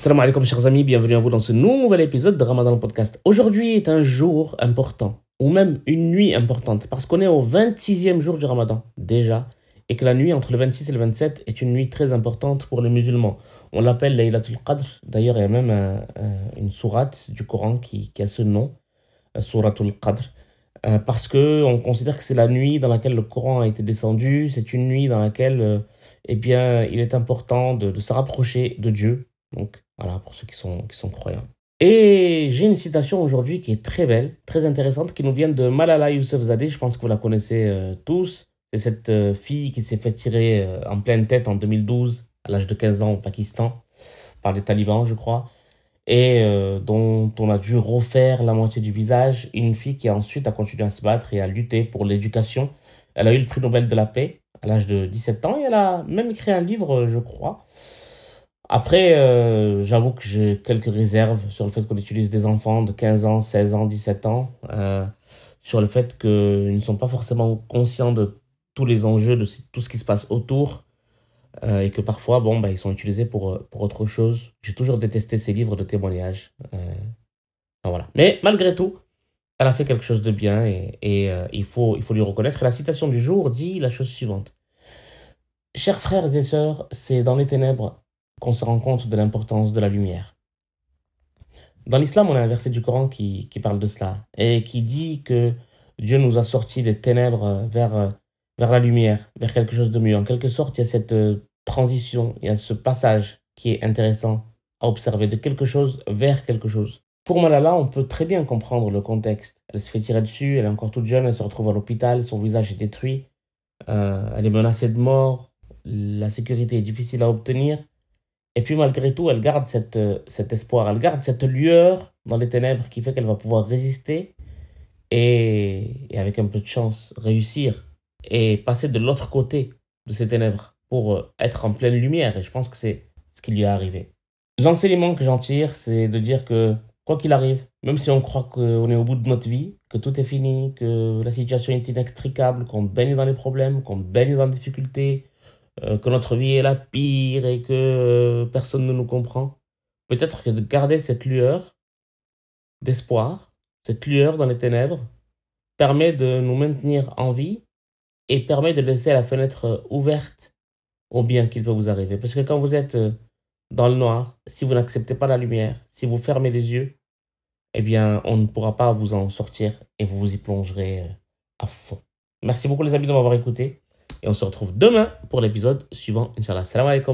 Salam alaikum chers amis, bienvenue à vous dans ce nouvel épisode de Ramadan Podcast. Aujourd'hui est un jour important, ou même une nuit importante, parce qu'on est au 26e jour du Ramadan déjà, et que la nuit entre le 26 et le 27 est une nuit très importante pour les musulmans. On l'appelle Laylatul Qadr, d'ailleurs il y a même un- un- une sourate du Coran qui, a ce nom, euh, Suratul Qadr, euh, parce que on considère que c'est la nuit dans laquelle le Coran a été descendu, c'est une nuit dans laquelle euh, eh bien, il est important de, de se rapprocher de Dieu. Donc voilà, pour ceux qui sont, qui sont croyants. Et j'ai une citation aujourd'hui qui est très belle, très intéressante, qui nous vient de Malala Yousafzadeh. Je pense que vous la connaissez euh, tous. C'est cette euh, fille qui s'est fait tirer euh, en pleine tête en 2012, à l'âge de 15 ans au Pakistan, par les talibans, je crois, et dont on a dû refaire la moitié du visage. Une fille qui ensuite a continué à se battre et à lutter pour l'éducation. Elle a eu le prix Nobel de la paix à l'âge de 17 ans et elle a même écrit un livre, je crois. Après, euh, j'avoue que j'ai quelques réserves sur le fait qu'on utilise des enfants de 15 ans, 16 ans, 17 ans, euh, sur le fait qu'ils ne sont pas forcément conscients de tous les enjeux, de tout ce qui se passe autour, euh, et que parfois, bon, bah, ils sont utilisés pour, autre chose. J'ai toujours détesté ces livres de témoignages. voilà. Mais malgré tout, elle a fait quelque chose de bien et, il, faut, lui reconnaître. La citation du jour dit la chose suivante. Chers frères et sœurs, c'est dans les ténèbres qu'on se rend compte de l'importance de la lumière. Dans l'islam, on a un verset du Coran qui, qui parle de cela et qui dit que Dieu nous a sortis des ténèbres vers, vers la lumière, vers quelque chose de mieux. En quelque sorte, il y a cette euh, transition, il y a ce passage qui est intéressant à observer de quelque chose vers quelque chose. Pour Malala, on peut très bien comprendre le contexte. Elle se fait tirer dessus, elle est encore toute jeune, elle se retrouve à l'hôpital, son visage est détruit, euh, elle est menacée de mort, la sécurité est difficile à obtenir. Et puis malgré tout, elle garde cette, euh, cet espoir, elle garde cette lueur dans les ténèbres qui fait qu'elle va pouvoir résister et, et avec un peu de chance réussir et passer de l'autre côté de ces ténèbres pour euh, être en pleine lumière. Et je pense que c'est ce qui lui est arrivé. L'enseignement que j'en tire, c'est de dire que quoi qu'il arrive, même si on croit qu'on est au bout de notre vie, que tout est fini, que la situation est inextricable, qu'on baigne dans les problèmes, qu'on baigne dans les difficultés, que notre vie est la pire et que euh, personne ne nous comprend, peut-être que de garder cette lueur d'espoir, cette lueur dans les ténèbres, permet de nous maintenir en vie et permet de laisser la fenêtre euh, ouverte au bien qu'il peut vous arriver. Parce que quand vous êtes euh, dans le noir, si vous n'acceptez pas la lumière, si vous fermez les yeux, eh bien, on ne pourra pas vous en sortir et vous vous y plongerez euh, à fond. Merci beaucoup les amis de m'avoir écouté et on se retrouve demain pour l'épisode suivant. Inch'Allah. Salam alaikum.